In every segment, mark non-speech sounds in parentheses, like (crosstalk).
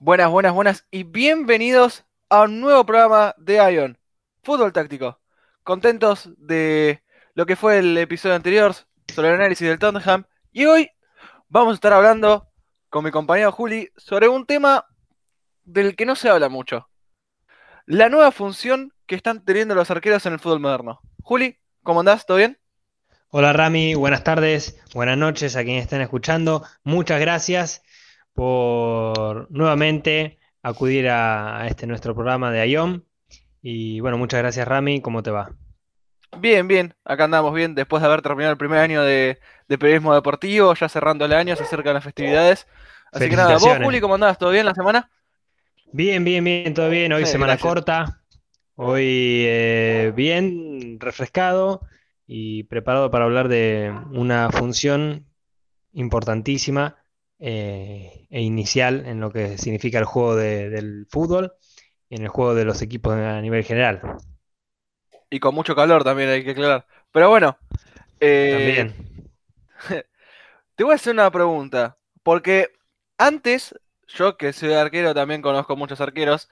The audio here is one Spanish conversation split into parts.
Buenas, buenas, buenas y bienvenidos a un nuevo programa de Ion, Fútbol Táctico. Contentos de lo que fue el episodio anterior sobre el análisis del Tottenham y hoy vamos a estar hablando con mi compañero Juli sobre un tema del que no se habla mucho. La nueva función que están teniendo los arqueros en el fútbol moderno. Juli, ¿cómo andás? ¿Todo bien? Hola Rami, buenas tardes, buenas noches a quienes están escuchando. Muchas gracias por nuevamente acudir a, este nuestro programa de IOM. Y bueno, muchas gracias Rami, ¿cómo te va? Bien, bien, acá andamos bien, después de haber terminado el primer año de, periodismo deportivo, ya cerrando el año, se acercan las festividades. Así que nada, vos Juli, ¿cómo andás? ¿Todo bien la semana? Bien, bien, bien, todo bien. Hoy semana corta, hoy eh, bien, refrescado y preparado para hablar de una función importantísima eh, e inicial en lo que significa el juego del fútbol y en el juego de los equipos a nivel general. Y con mucho calor también hay que aclarar. Pero bueno. Eh, también. (laughs) te voy a hacer una pregunta. Porque antes, yo que soy arquero, también conozco muchos arqueros.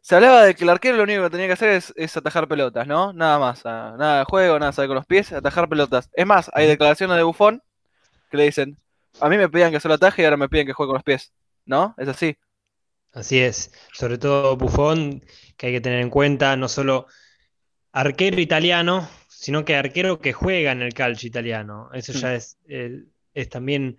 Se hablaba de que el arquero lo único que tenía que hacer es, atajar pelotas, ¿no? Nada más. Ah, nada de juego, nada de con los pies, atajar pelotas. Es más, hay declaraciones de bufón que le dicen, a mí me pedían que solo ataje y ahora me piden que juegue con los pies. ¿No? Es así. Así es. Sobre todo Buffon, que hay que tener en cuenta, no solo arquero italiano, sino que arquero que juega en el calcio italiano. Eso ya mm. es, es también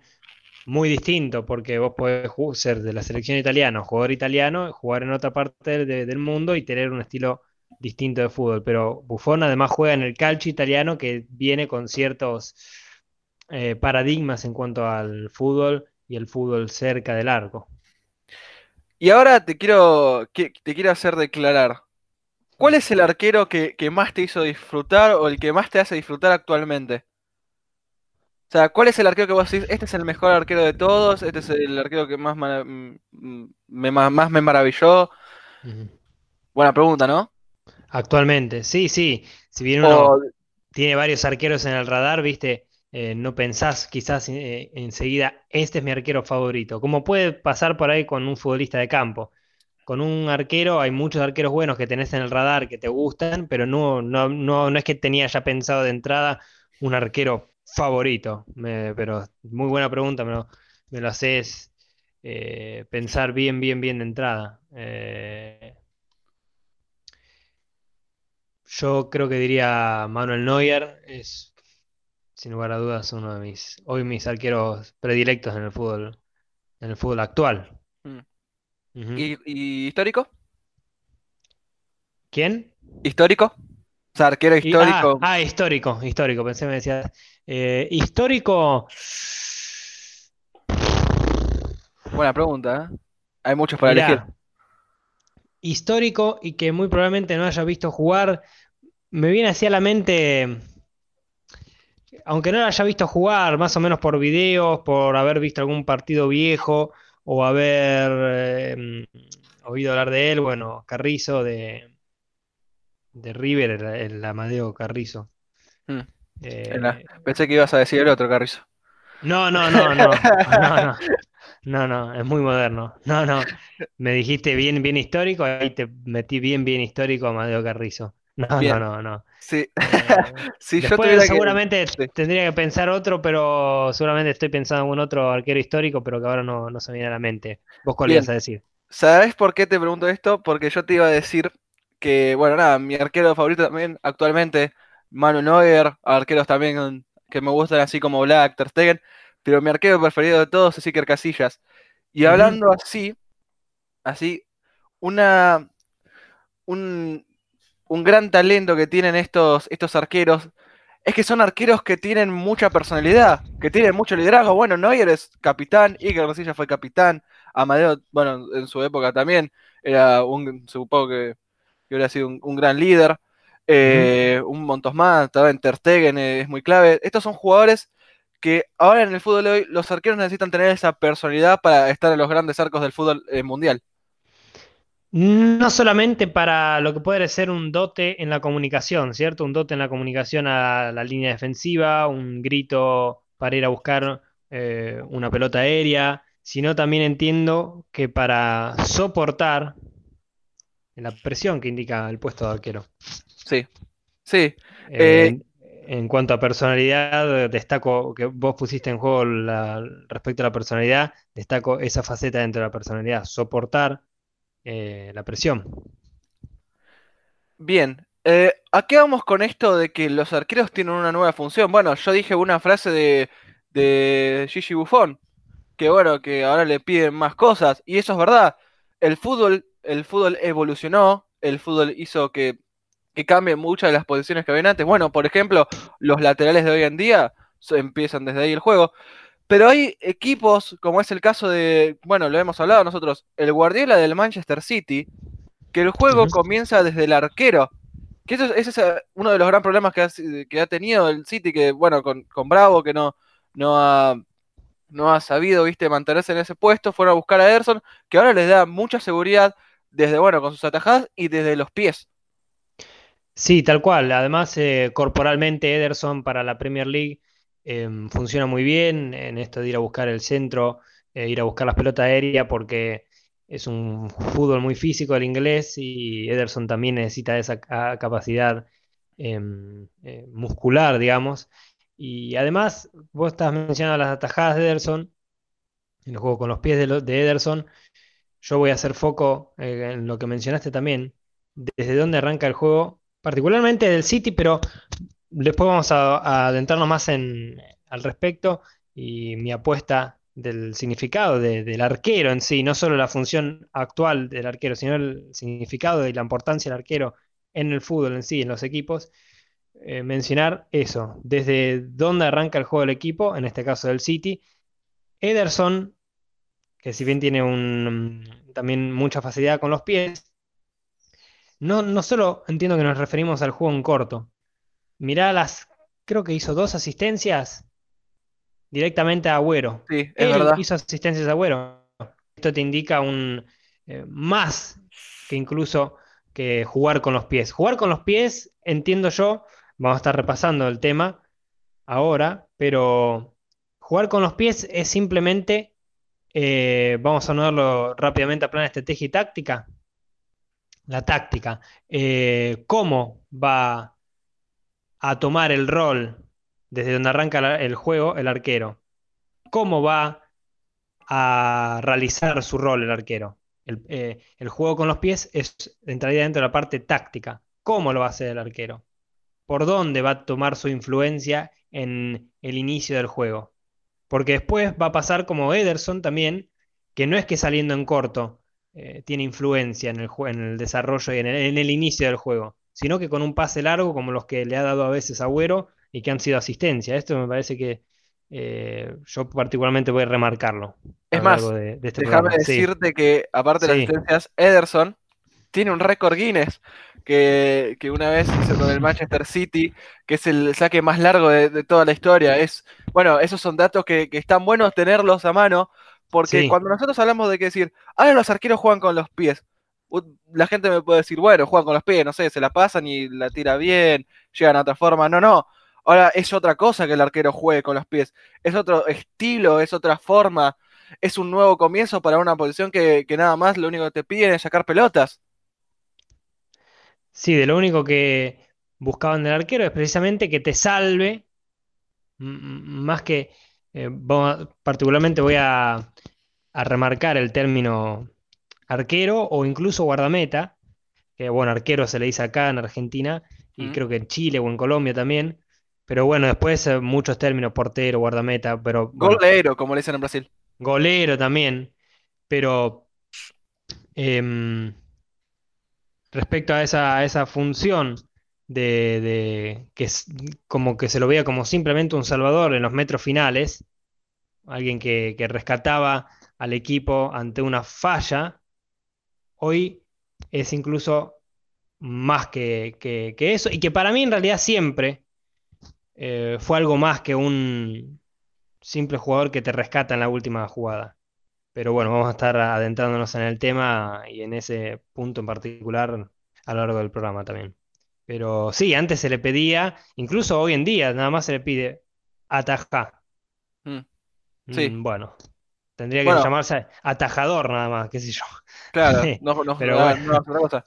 muy distinto, porque vos podés ser de la selección italiana, jugador italiano, jugar en otra parte del mundo y tener un estilo distinto de fútbol. Pero Buffon además juega en el calcio italiano que viene con ciertos eh, paradigmas en cuanto al fútbol y el fútbol cerca del arco. Y ahora te quiero, te quiero hacer declarar. ¿Cuál es el arquero que, más te hizo disfrutar o el que más te hace disfrutar actualmente? O sea, ¿cuál es el arquero que vos decís? Este es el mejor arquero de todos, este es el arquero que más me, más me maravilló. Buena pregunta, ¿no? Actualmente, sí, sí. Si bien uno tiene varios arqueros en el radar, viste, eh, no pensás quizás eh, enseguida, este es mi arquero favorito, como puede pasar por ahí con un futbolista de campo. Con un arquero hay muchos arqueros buenos que tenés en el radar que te gustan, pero no, no, no, no es que tenía ya pensado de entrada un arquero favorito. pero muy buena pregunta, me lo, me lo haces eh, pensar bien, bien, bien de entrada. yo creo que diría Manuel Neuer, es sin lugar a dudas, uno de mis, hoy mis arqueros predilectos en el fútbol, en el fútbol actual. Mm. ¿Y, histórico? ¿Quién? ¿Histórico? O sea, arquero histórico. Ah, ah, histórico, histórico, pensé me decía. Eh, histórico. Buena pregunta, ¿eh? Hay muchos para elegir. Histórico y que muy probablemente no haya visto jugar. Me viene así a la mente aunque no lo haya visto jugar, más o menos por videos, por haber visto algún partido viejo o haber eh, oído hablar de él, bueno, Carrizo de, de River, el, Amadeo Carrizo. Hmm. Eh, pensé que ibas a decir el otro Carrizo. No, no, no, no, no, no. No, no, es muy moderno. No, no. Me dijiste bien, bien histórico, ahí te metí bien, bien histórico Amadeo Carrizo. No, no, no, no. Sí. Eh, (laughs) yo seguramente tendría que pensar otro, pero seguramente estoy pensando en un otro arquero histórico, pero que ahora no, no se me viene a la mente. ¿Vos cuál ibas a decir? ¿Sabes por qué te pregunto esto? Porque yo te iba a decir que, bueno, nada, mi arquero favorito también actualmente, Manu Neuer, arqueros también que me gustan así como Black, Ter Stegen, pero mi arquero preferido de todos es Iker Casillas. Y hablando así, así, una, un, un gran talento que tienen estos, estos arqueros es que son arqueros que tienen mucha personalidad, que tienen mucho liderazgo. Bueno, Neuer es capitán, Iker Casillas fue capitán, Amadeo, bueno, en su época también era un, supongo que, que hubiera sido un, gran líder. Eh, un montón más, también Ter Stegen es muy clave. Estos son jugadores que ahora en el fútbol de hoy los arqueros necesitan tener esa personalidad para estar en los grandes arcos del fútbol eh, mundial. No solamente para lo que puede ser un dote en la comunicación, ¿cierto? Un dote en la comunicación a la línea defensiva, un grito para ir a buscar eh, una pelota aérea, sino también entiendo que para soportar la presión que indica el puesto de arquero. Sí, sí. Eh, Eh, en cuanto a personalidad, destaco que vos pusiste en juego la- respecto a la personalidad, destaco esa faceta dentro de la personalidad, soportar eh, la presión. bien. Eh, ¿a qué vamos con esto de que los arqueros tienen una nueva función? Bueno, yo dije una frase de, de Gigi Buffon, que bueno, que ahora le piden más cosas, y eso es verdad. El fútbol, el fútbol evolucionó, el fútbol hizo que, que cambien muchas de las posiciones que habían antes. Bueno, por ejemplo, los laterales de hoy en día empiezan desde ahí el juego. Pero hay equipos, como es el caso de, bueno, lo hemos hablado nosotros, el Guardiola del Manchester City, que el juego comienza desde el arquero. Que eso, es- ese es eh, uno de los gran problemas que ha, que ha tenido el City, que bueno, con, con Bravo, que no, no ha, no ha sabido, viste, mantenerse en ese puesto, fueron a buscar a Ederson, que ahora les da mucha seguridad desde, bueno, con sus atajadas y desde los pies. Sí, tal cual. Además, eh, corporalmente Ederson para la Premier League em, funciona muy bien en esto de ir a buscar el centro, eh, ir a buscar las pelotas aéreas, porque es un fútbol muy físico el inglés y Ederson también necesita esa ca- capacidad em, eh, muscular, digamos. Y además, vos estás mencionando las atajadas de Ederson, en el juego con los pies de, de Ederson. Yo voy a hacer foco eh, en lo que mencionaste también, desde dónde arranca el juego, particularmente del City, pero después vamos a, adentrarnos más en, al respecto y mi apuesta del significado de- del arquero en sí, no solo la función actual del arquero, sino el significado y la importancia del arquero en el fútbol en sí, en los equipos. eh, mencionar eso, desde dónde arranca el juego del equipo, en este caso del City. Ederson que si bien tiene un, también mucha facilidad con los pies, no, no solo entiendo que nos referimos al juego en corto. Mirá las, creo que hizo dos asistencias directamente a Agüero. Sí, es Él verdad. hizo asistencias a Agüero. Esto te indica un eh, más que incluso que jugar con los pies. Jugar con los pies, entiendo yo, vamos a estar repasando el tema ahora, pero jugar con los pies es simplemente eh, vamos a anudarlo rápidamente a plan de estrategia y táctica. La táctica. Eh, ¿cómo va a tomar el rol desde donde arranca el juego el arquero? ¿Cómo va a realizar su rol el arquero? El, eh, el juego con los pies es entraría dentro de la parte táctica. ¿Cómo lo va a hacer el arquero? ¿Por dónde va a tomar su influencia en el inicio del juego? Porque después va a pasar como Ederson también, que no es que saliendo en corto eh, tiene influencia en el, en el desarrollo y en el inicio del juego, sino que con un pase largo como los que le ha dado a veces Agüero y que han sido asistencia. Esto me parece que eh, yo particularmente voy a remarcarlo Es más, de, de este déjame. Sí, decirte que, aparte de las asistencias, Ederson tiene un récord Guinness que, que una vez hizo con el Manchester City, que es el saque más largo de, de toda la historia. Es, bueno, esos son datos que, que están buenos tenerlos a mano, porque sí. cuando nosotros hablamos de que decir, ahora los arqueros juegan con los pies, la gente me puede decir, bueno, juegan con los pies, no sé, se la pasan y la tira bien, llegan a otra forma. No, no. Ahora es otra cosa que el arquero juegue con los pies. Es otro estilo, es otra forma. Es un nuevo comienzo para una posición que, que nada más lo único que te piden es sacar pelotas. Sí, de lo único que buscaban del arquero es precisamente que te salve, más que, eh, particularmente voy a, a remarcar el término arquero o incluso guardameta, que bueno, arquero se le dice acá en Argentina y creo que en Chile o en Colombia también, pero bueno, después eh, muchos términos, portero, guardameta, pero bueno, Golero, como le dicen en Brasil. golero también, pero em, respecto a esa, a esa función de, de que es como que se lo veía como simplemente un salvador en los metros finales, alguien que, que rescataba al equipo ante una falla, hoy es incluso más que, que- que eso, y que para mí en realidad siempre eh, fue algo más que un simple jugador que te rescata en la última jugada. Pero bueno, vamos a estar adentrándonos en el tema y en ese punto en particular a lo largo del programa también. Pero sí, antes se le pedía, incluso hoy en día, nada más se le pide atajar. Mm, Sí. Mm, bueno, Tendría que Bueno. llamarse atajador nada más, qué sé yo. Claro, (laughs) no, no, Pero no, bueno. no, otra cosa.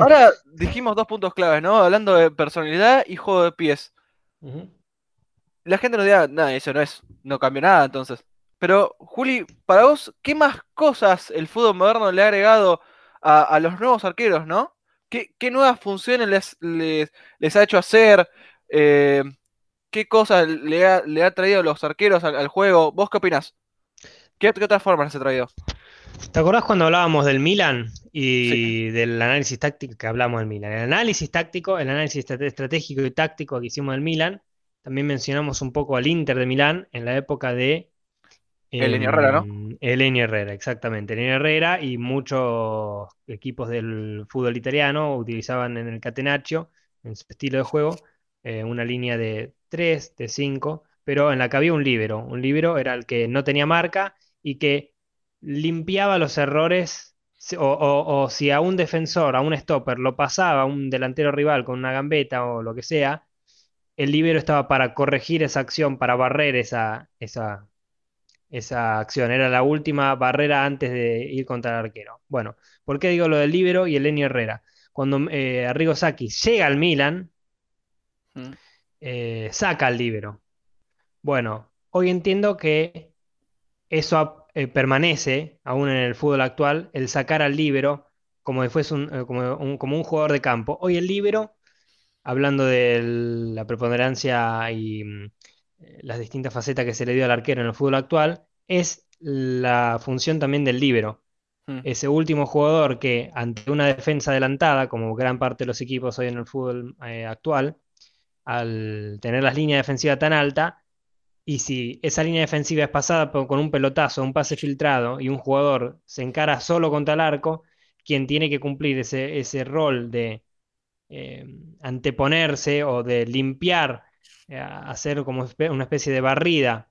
Ahora dijimos dos puntos claves, ¿no? Hablando de personalidad y juego de pies. La gente nos dirá, nada, eso no es, no cambió nada entonces. Pero, Juli, para vos, ¿qué más cosas el fútbol moderno le ha agregado a, a los nuevos arqueros, ¿no? ¿Qué, qué nuevas funciones les, les, les ha hecho hacer? Eh, ¿qué cosas le ha, le ha traído a los arqueros al, al juego? ¿Vos qué opinás? ¿Qué, qué otras formas les ha traído? ¿Te acordás cuando hablábamos del Milan y del análisis táctico que hablamos del Milan? El análisis táctico, el análisis estra- estratégico y táctico que hicimos del Milan, también mencionamos un poco al Inter de Milán en la época de Elenio Herrera, ¿no? em, Elenio Herrera, exactamente. Elenio Herrera y muchos equipos del fútbol italiano utilizaban en el Catenaccio, en su estilo de juego, eh, una línea de 3, de 5, pero en la que había un líbero. Un líbero era el que no tenía marca y que limpiaba los errores, o, o- o si a un defensor, a un stopper, lo pasaba a un delantero rival con una gambeta o lo que sea, el líbero estaba para corregir esa acción, para barrer esa, esa, esa acción. Era la última barrera antes de ir contra el arquero. Bueno, ¿por qué digo lo del líbero y el Lenny Herrera? Cuando eh, Arrigo Sacchi llega al Milan, eh, saca al líbero. Bueno, hoy entiendo que eso eh, permanece aún en el fútbol actual, el sacar al líbero como si fuese un, eh, como un, como un jugador de campo. Hoy el líbero, hablando de la preponderancia y mm, eh, las distintas facetas que se le dio al arquero en el fútbol actual, es la función también del líbero. Mm. Ese último jugador que ante una defensa adelantada, como gran parte de los equipos hoy en el fútbol eh, actual, al tener las líneas defensivas tan altas, y si esa línea defensiva es pasada con un pelotazo, un pase filtrado y un jugador se encara solo contra el arco, quien tiene que cumplir ese, ese rol de eh, anteponerse o de limpiar, eh, hacer como una especie de barrida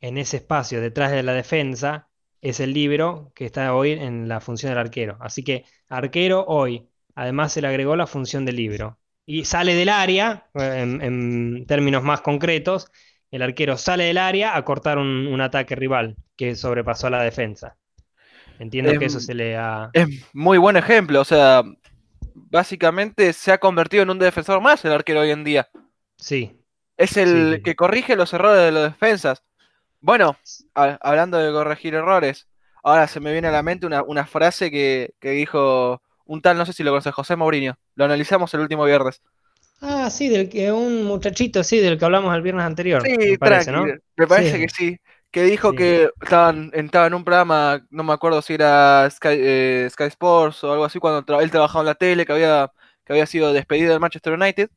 en ese espacio detrás de la defensa, es el líbero que está hoy en la función del arquero. Así que arquero hoy, además se le agregó la función del líbero. Y sale del área, eh, en términos más concretos, el arquero sale del área a cortar un, un ataque rival que sobrepasó a la defensa. Entiendo que eso Em, se le ha... Es muy buen ejemplo, o sea, básicamente se ha convertido en un defensor más el arquero hoy en día. Sí, Es el Sí, que corrige los errores de los defensas. Bueno, a- hablando de corregir errores, ahora se me viene a la mente una, una frase que, que dijo un tal, no sé si lo conoces, José Mourinho. Lo analizamos el último viernes. Ah, sí, del que un muchachito, sí, del que hablamos el viernes anterior, Sí, me parece, tranqui, ¿no? me parece Sí. que sí. Que dijo Sí. que estaban, estaba en un programa, no me acuerdo si era Sky, eh, Sky Sports o algo así, cuando tra- él trabajaba en la tele, que había, que había sido despedido del Manchester United.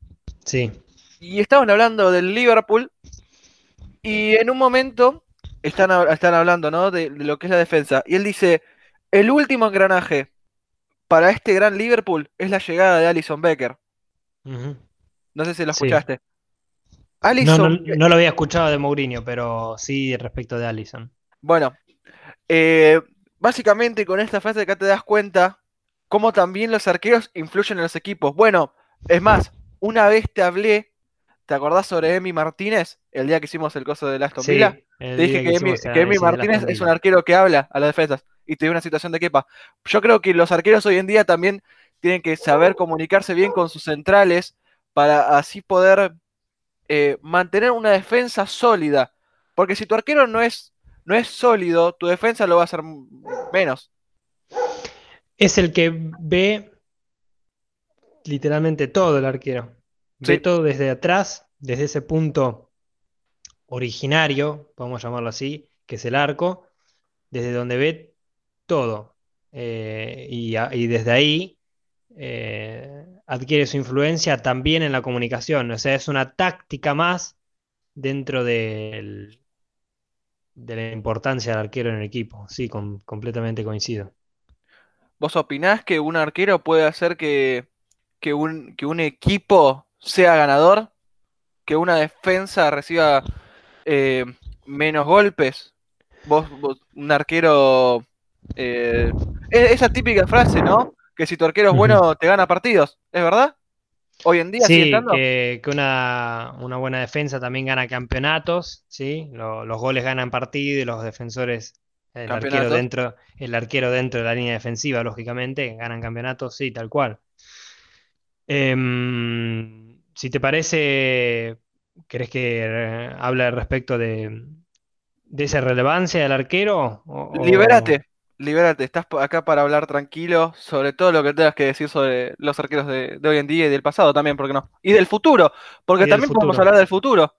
Sí. Y estaban hablando del Liverpool. Y en un momento están, están hablando, ¿no? De, de lo que es la defensa. Y él dice: el último engranaje para este gran Liverpool es la llegada de Alison Becker. Ujú. No sé si lo Sí. escuchaste. No, Alisson no, Be- no lo había escuchado de Mourinho, pero sí respecto de Allison. Bueno, eh, básicamente con esta frase acá te das cuenta cómo también los arqueros influyen en los equipos. Bueno, es más, una vez te hablé, ¿te acordás sobre Emi Martínez? El día que hicimos el coso de Aston Sí, Villa. el Te dije que Emi, que Emi Martínez es un arquero que habla a las defensas y te dio una situación de quepa. Yo creo que los arqueros hoy en día también tienen que saber comunicarse bien con sus centrales para así poder eh, mantener una defensa sólida. Porque si tu arquero no es, no es sólido, tu defensa lo va a hacer menos. Es el que ve literalmente todo el arquero. Ve todo desde atrás, desde ese punto originario, podemos llamarlo así, que es el arco, desde donde ve todo. Eh, y desde ahí eh, adquiere su influencia también en la comunicación. O sea, es una táctica más dentro del- de la importancia del arquero en el equipo. Sí, com- completamente coincido. ¿Vos opinás que un arquero puede hacer que, que un, que un equipo sea ganador? ¿Que una defensa reciba eh, menos golpes? Vos, un arquero... eh, es- esa típica frase, ¿no? Que si tu arquero es bueno, te gana partidos. ¿Es verdad? Hoy en día sigue Sí, estando que, que una, una buena defensa también gana campeonatos, ¿sí? Lo- los goles ganan partido y los defensores, el arquero dentro, el arquero dentro de la línea defensiva, lógicamente, ganan campeonatos, sí, tal cual. Em, si te parece, ¿querés que eh, hable respecto de, de esa relevancia del arquero? O, o- Libérate, libérate. Estás acá para hablar tranquilo sobre todo lo que tengas que decir sobre los arqueros de, de hoy en día y del pasado también, ¿por qué no? Y del futuro, porque del también podemos futuro? hablar del futuro.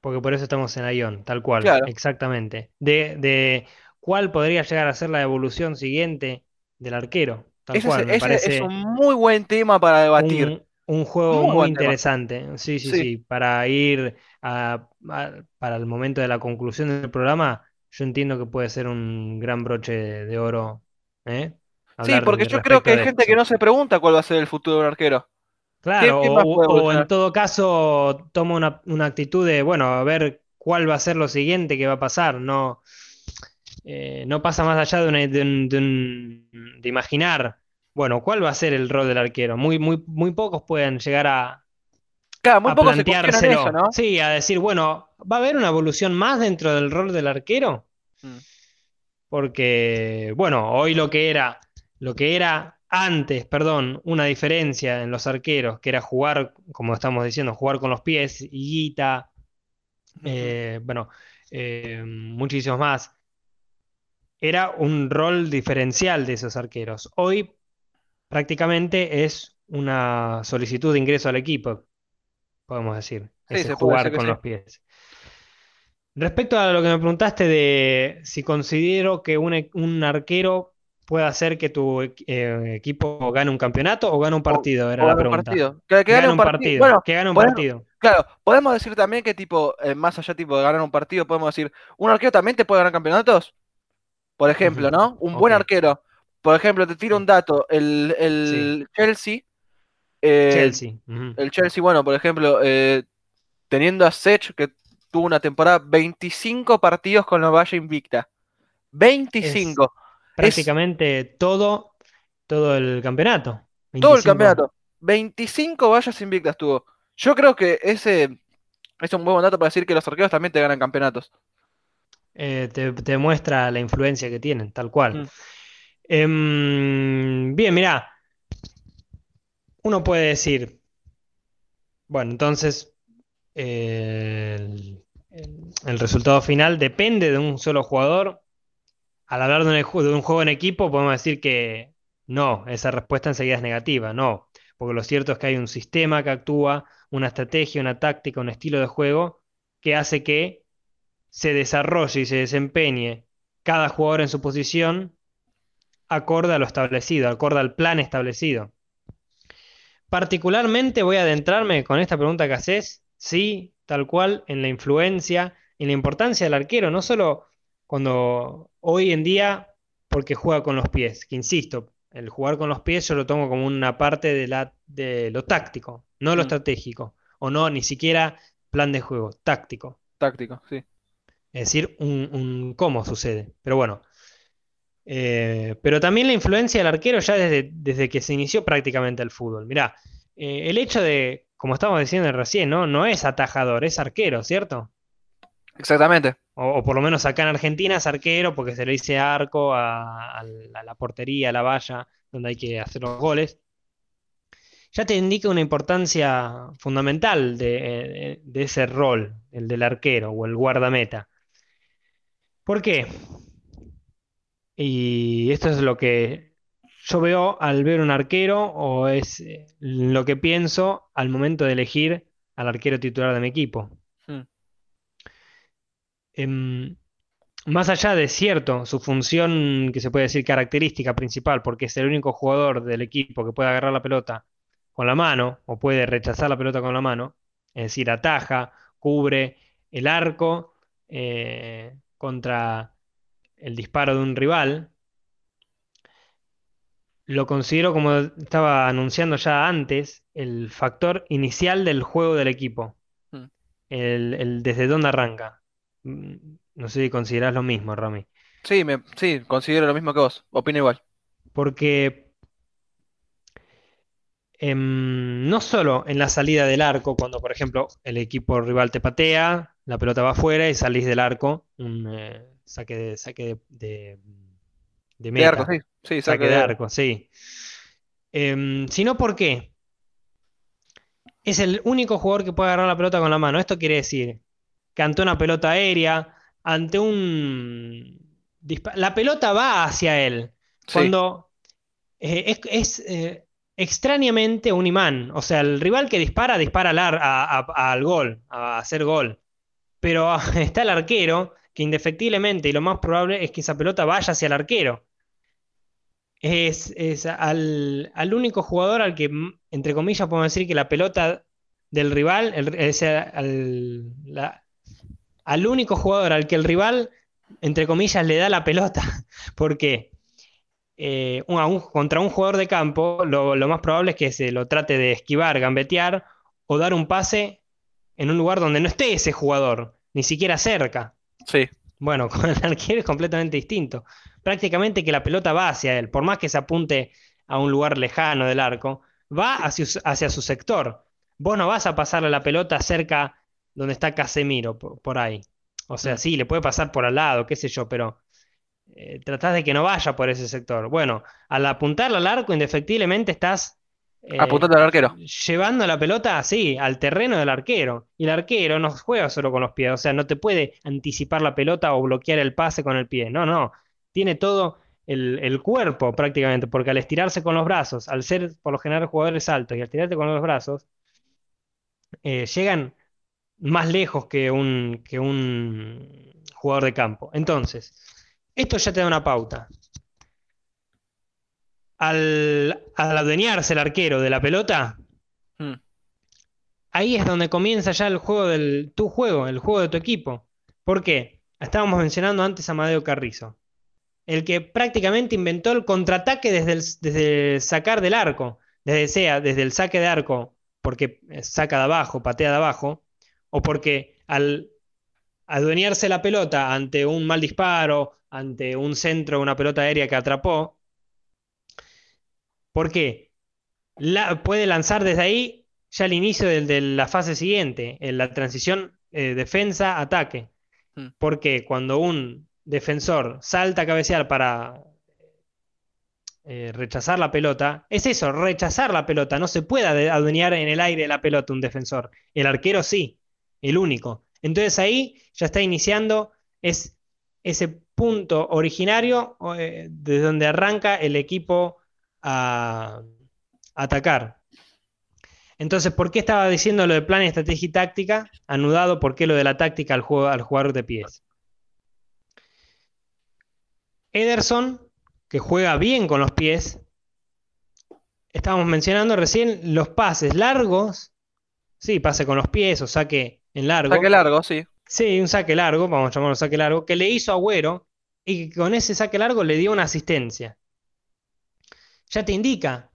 Porque por eso estamos en Ion, tal cual, Claro. exactamente. De, de cuál podría llegar a ser la evolución siguiente del arquero, tal Ese es, cual. Me ese es un parece muy buen tema para debatir. un, un juego Muy muy buen tema. interesante. Sí, sí, Sí. sí. Para ir a- a- para el momento de la conclusión del programa, yo entiendo que puede ser un gran broche de, de oro, ¿eh? Sí, porque yo creo que hay gente que no se pregunta cuál va a ser el futuro de un arquero. ¿Qué, Claro, qué o, en todo caso toma una, una actitud de, bueno, a ver cuál va a ser lo siguiente que va a pasar. No, eh, no pasa más allá de, una- de un- de un- de imaginar, bueno, cuál va a ser el rol del arquero. Muy, muy, muy pocos pueden llegar a, Claro, muy a pocos se eso. ¿no? Sí, a decir, bueno, ¿va a haber una evolución más dentro del rol del arquero? Mm, Porque, bueno, hoy lo que era, lo que era antes, perdón, una diferencia en los arqueros, que era jugar, como estamos diciendo, jugar con los pies, higuita, eh, bueno, eh, muchísimos más. Era un rol diferencial de esos arqueros. Hoy prácticamente es una solicitud de ingreso al equipo, podemos decir, Sí, ese jugar con sí. los pies. Respecto a lo que me preguntaste de si considero que un, e- un arquero puede hacer que tu eh, equipo gane un campeonato o gane un O, partido, era o la pregunta. partido. Que, que gane Gane un partido. partido, Bueno, que gane un partido. claro, podemos decir también que tipo, eh, más allá tipo de ganar un partido, podemos decir, un arquero también te puede ganar campeonatos. Por ejemplo, ¿no? Un buen arquero. Por ejemplo, te tiro un dato. El, sí. el Chelsea, eh, Chelsea. el Chelsea, bueno, por ejemplo, teniendo a Sech, que tuvo una temporada 25 partidos con la valla invicta. Es 25. Es prácticamente todo, todo el campeonato. todo el 25. campeonato. 25 vallas invictas tuvo. Yo creo que ese es un buen dato para decir que los arqueros también te ganan campeonatos. Eh, te, te muestra la influencia que tienen, tal cual. Mm, Em, bien, mirá, uno puede decir, bueno, entonces eh, el, el- resultado final depende de un solo jugador. Al hablar de un, de un juego en equipo, podemos decir que no, esa respuesta enseguida es negativa, no, porque lo cierto es que hay un sistema que actúa, una estrategia, una táctica, un estilo de juego que hace que se desarrolle y se desempeñe cada jugador en su posición acorde a lo establecido, acorde al plan establecido. Particularmente voy a adentrarme con esta pregunta que haces, sí, tal cual, en la influencia, en la importancia del arquero, no solo cuando hoy en día, porque juega con los pies, que insisto, el jugar con los pies yo lo tomo como una parte de, la, de lo táctico, no lo mm, estratégico, o no, ni siquiera plan de juego, táctico, táctico, sí. es decir, un, un cómo sucede. Pero bueno, eh, pero también la influencia del arquero ya desde, desde que se inició prácticamente el fútbol. Mirá, eh, el hecho de, como estábamos diciendo recién, ¿no? No es atajador, es arquero, ¿cierto? Exactamente. O, o por lo menos acá en Argentina es arquero porque se le dice arco a, a la, a la portería, a la valla, donde hay que hacer los goles. Ya te indica una importancia fundamental de, eh, de ese rol, el del arquero o el guardameta. ¿Por qué? Y esto es lo que yo veo al ver un arquero o es eh, lo que pienso al momento de elegir al arquero titular de mi equipo. Mm, Em, más allá de cierto, su función que se puede decir característica principal, porque es el único jugador del equipo que puede agarrar la pelota con la mano o puede rechazar la pelota con la mano, es decir, ataja, cubre el arco eh, contra el disparo de un rival Lo considero, como estaba anunciando ya antes, el factor inicial del juego del equipo. mm. El, el desde dónde arranca. Mm, No sé si considerás lo mismo, Rami. Sí, me, sí, considero lo mismo que vos. Opino igual. Porque em, no solo en la salida del arco, cuando por ejemplo el equipo rival te patea, la pelota va afuera y salís del arco, un eh, saque de, saque de, de- de De arco, sí. Sí, saque de arco, sí. Em, sino porque es el único jugador que puede agarrar la pelota con la mano. Esto quiere decir que ante una pelota aérea, ante un... La pelota va hacia él. Sí, Cuando eh, es, es, eh, extrañamente un imán. O sea, el rival que dispara, dispara al, ar- a- a- al gol, a hacer gol. Pero (laughs) está el arquero, que indefectiblemente, y lo más probable es que esa pelota vaya hacia el arquero. Es, es al, al único jugador al que, entre comillas, podemos decir que la pelota del rival, el- es al, al único jugador al que el rival, entre comillas, le da la pelota. (laughs) Porque eh, un- un- contra un jugador de campo, lo, lo más probable es que se lo trate de esquivar, gambetear o dar un pase en un lugar donde no esté ese jugador, ni siquiera cerca. Sí. Bueno, (laughs) con el arquero es completamente distinto. Prácticamente que la pelota va hacia él, por más que se apunte a un lugar lejano del arco, va hacia, su- hacia su sector. Vos no vas a pasarle la pelota cerca donde está Casemiro, por, por ahí. O sea, Mm. sí, le puede pasar por al lado, qué sé yo, pero eh, tratás de que no vaya por ese sector. Bueno, al apuntarla al arco, indefectiblemente estás eh, Apuntando al arquero. llevando la pelota así, al terreno del arquero. Y el arquero no juega solo con los pies, o sea, no te puede anticipar la pelota o bloquear el pase con el pie. No, no. Tiene todo el, el cuerpo prácticamente, porque al estirarse con los brazos, al ser por lo general jugadores altos y al tirarte con los brazos, eh, llegan más lejos que un, que un jugador de campo. Entonces, esto ya te da una pauta. Al, al adueñarse el arquero de la pelota, Mm. ahí es donde comienza ya el juego del tu juego, el juego de tu equipo. ¿Por qué? Estábamos mencionando antes a Amadeo Carrizo, el que prácticamente inventó el contraataque desde el, desde el sacar del arco, desde sea desde el saque de arco, porque saca de abajo, patea de abajo, o porque al adueñarse la pelota ante un mal disparo, ante un centro, una pelota aérea que atrapó, ¿por qué? La- puede lanzar desde ahí ya al inicio del- de, la fase siguiente, en la transición eh, defensa-ataque. Mm. Porque cuando un defensor salta a cabecear para eh, rechazar la pelota, es eso, rechazar la pelota. No se puede adueñar en el aire la pelota un defensor. El arquero sí, el único. Entonces ahí ya está iniciando es, ese punto originario eh, de donde arranca el equipo a atacar. Entonces, ¿por qué estaba diciendo lo de plan, estrategia y táctica? Anudado, ¿por qué lo de la táctica al, juego, al jugador de pies? Ederson, que juega bien con los pies, estábamos mencionando recién los pases largos, sí, pase con los pies o saque en largo. Saque largo, sí. Sí, un saque largo, vamos a llamarlo saque largo, que le hizo Agüero y que con ese saque largo le dio una asistencia. Ya te indica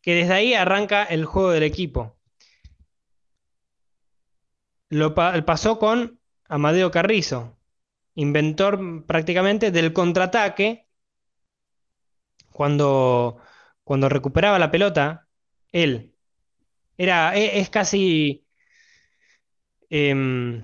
que desde ahí arranca el juego del equipo. Lo pa- pasó con Amadeo Carrizo, inventor prácticamente del contraataque. Cuando, cuando recuperaba la pelota, él era, e- es, casi em,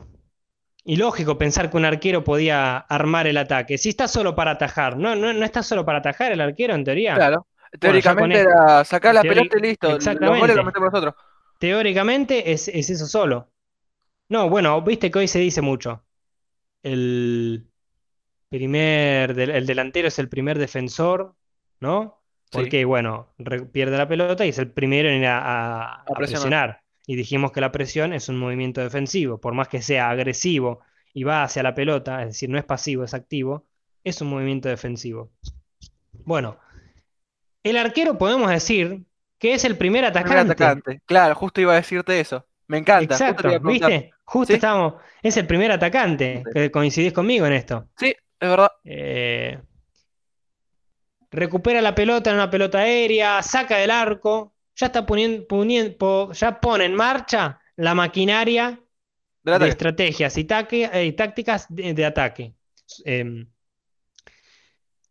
ilógico pensar que un arquero podía armar el ataque. Si está solo para atajar, no, no, no está solo para atajar el arquero en teoría. Claro. Teóricamente con era sacar la teori- pelota y listo. Los exactamente. goles los metemos nosotros. Teóricamente es, es eso solo. No, bueno, viste que hoy se dice mucho. El primer, el delantero es el primer defensor, ¿no? Sí. Porque, bueno, pierde la pelota y es el primero en ir a, a- a presionar. presionar. Y dijimos que la presión es un movimiento defensivo, por más que sea agresivo y va hacia la pelota, es decir, no es pasivo, es activo, es un movimiento defensivo. Bueno, el arquero podemos decir que es el primer Primer atacante. atacante. Claro, justo iba a decirte eso. Me encanta. Exacto. ¿viste? Justo Sí. estábamos. Es el primer atacante, Sí. coincidís conmigo en esto. Sí, es verdad. Eh, recupera la pelota en una pelota aérea, saca del arco, ya está poniendo, poniendo- ya pone en marcha la maquinaria de estrategias y, taque- eh, y tácticas de, de ataque. Eh,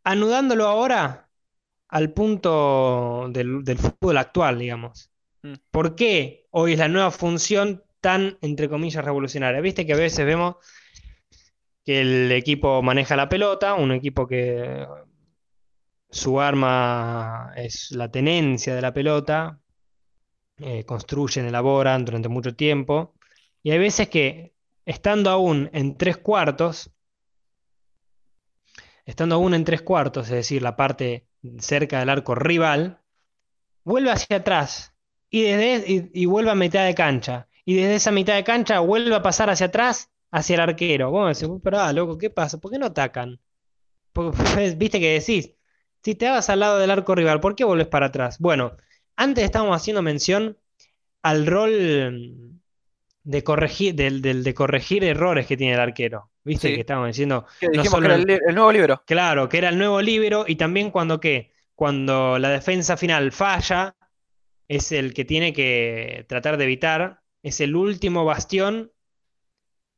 anudándolo ahora al punto del, del fútbol actual, digamos. Mm. ¿Por qué hoy es la nueva función tan, entre comillas, revolucionaria? Viste que a veces vemos que el equipo maneja la pelota, un equipo que su arma es la tenencia de la pelota, eh, construyen, elaboran durante mucho tiempo, y hay veces que estando aún en tres cuartos, estando aún en tres cuartos, es decir, la parte cerca del arco rival, vuelve hacia atrás y, desde, y, vuelve a mitad de cancha. Y desde esa mitad de cancha vuelve a pasar hacia atrás, hacia el arquero. Vos decís, pero ah, loco, ¿qué pasa? ¿Por qué no atacan? Porque, (laughs) Viste que decís, si te vas al lado del arco rival, ¿por qué volvés para atrás? Bueno, antes estábamos haciendo mención al rol de corregir, del- de corregir errores que tiene el arquero. Viste Sí. que estábamos diciendo, Que no solo que era el- nuevo libro. Claro, que era el nuevo líbero y también cuando qué, cuando la defensa final falla, es el que tiene que tratar de evitar, es el último bastión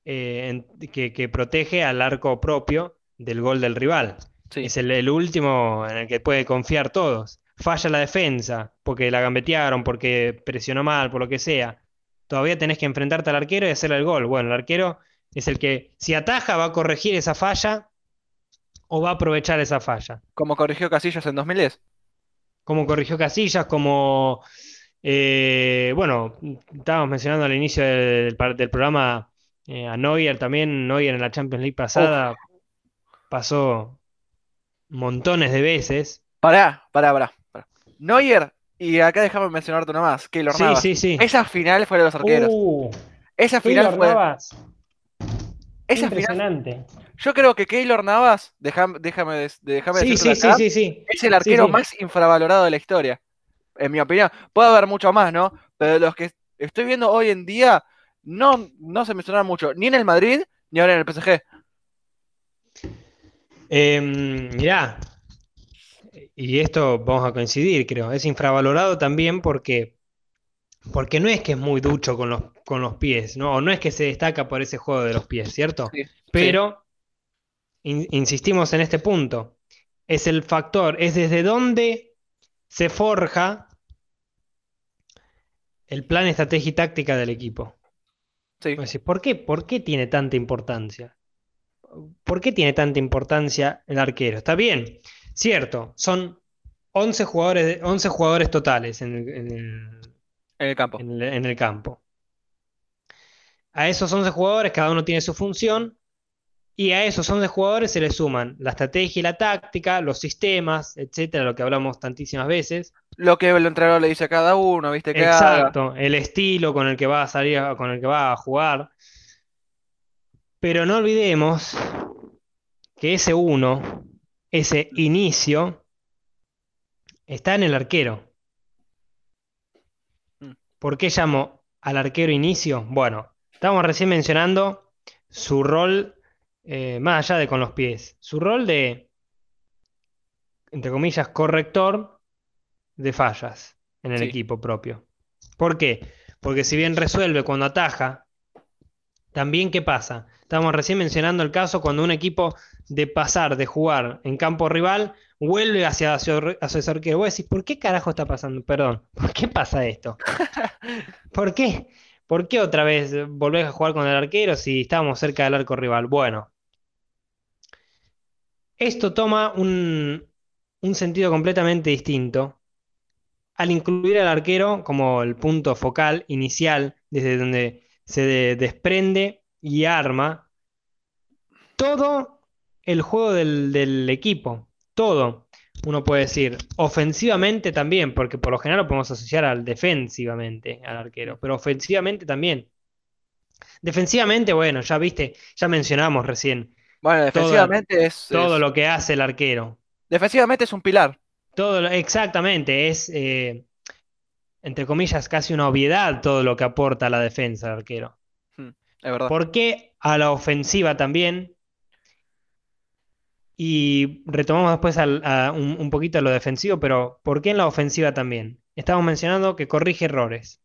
eh, que, que protege al arco propio del gol del rival. Sí. Es el, el último en el que puede confiar todos. Falla la defensa porque la gambetearon, porque presionó mal, por lo que sea. Todavía tenés que enfrentarte al arquero y hacerle el gol. Bueno, el arquero es el que, si ataja, va a corregir esa falla o va a aprovechar esa falla. Como corrigió Casillas en 2010. Como corrigió Casillas, como, eh, bueno, estábamos mencionando al inicio del, del programa eh, a Neuer también. Neuer en la Champions League pasada pasó montones de veces. Pará, pará, pará. pará. Neuer, y acá déjame mencionarte una más, Keylor Sí, Navas. sí, sí. Esa final fue de los arqueros. Uh, esa final Keylor fue. Navas, Esa final. impresionante. Yo creo que Keylor Navas, déjame, déjame, déjame Sí, decírtelo sí, sí, acá, sí, sí. es el arquero sí. más infravalorado de la historia. En mi opinión. Puede haber mucho más, ¿no? Pero de los que estoy viendo hoy en día, no, no se mencionan mucho, ni en el Madrid, ni ahora en el PSG. Em, mirá, y esto vamos a coincidir, creo, es infravalorado también porque, porque no es que es muy ducho con los, con los pies, ¿no? No es que se destaca por ese juego de los pies, ¿cierto? Sí, Pero in- insistimos en este punto, es el factor, es desde donde se forja el plan, estrategia y táctica del equipo. Sí, ¿por qué? ¿Por qué tiene tanta importancia? ¿Por qué tiene tanta importancia el arquero? Está bien, cierto, son 11 jugadores, de- 11 jugadores totales en el, en el- en el campo. en el- en el campo. A esos 11 jugadores, cada uno tiene su función, y a esos 11 jugadores se le suman la estrategia y la táctica, los sistemas, etcétera, lo que hablamos tantísimas veces. Lo que el entrenador le dice a cada uno, ¿viste? Exacto, el estilo con el que va a salir, a- con el que va a jugar. Pero no olvidemos que ese uno, ese inicio, está en el arquero. ¿Por qué llamo al arquero inicio? Bueno, estábamos recién mencionando su rol, eh, más allá de con los pies, su rol de, entre comillas, corrector de fallas en el Sí. equipo propio. ¿Por qué? Porque si bien resuelve cuando ataja, también ¿qué pasa? Estábamos recién mencionando el caso cuando un equipo de pasar, de jugar en campo rival, vuelve hacia, hacia, hacia su arquero. Vos decís, ¿por qué carajo está pasando? Perdón, (laughs) ¿por qué pasa esto? (laughs) ¿Por qué? ¿Por qué otra vez volvés a jugar con el arquero si estábamos cerca del arco rival? Bueno, esto toma un, un sentido completamente distinto al incluir al arquero como el punto focal inicial desde donde se de- desprende y arma todo el juego del, del equipo, todo. Uno puede decir ofensivamente también, porque por lo general lo podemos asociar al defensivamente, al arquero, pero ofensivamente también. Defensivamente, bueno, ya viste, ya mencionamos recién Bueno, defensivamente es, todo es- lo que hace el arquero. defensivamente es un pilar. Todo, exactamente, es, eh, entre comillas, casi una obviedad todo lo que aporta a la defensa del arquero. Es verdad. ¿Por qué a la ofensiva también? Y retomamos después al- a un, un poquito a lo defensivo, pero ¿por qué en la ofensiva también? Estamos mencionando que corrige errores.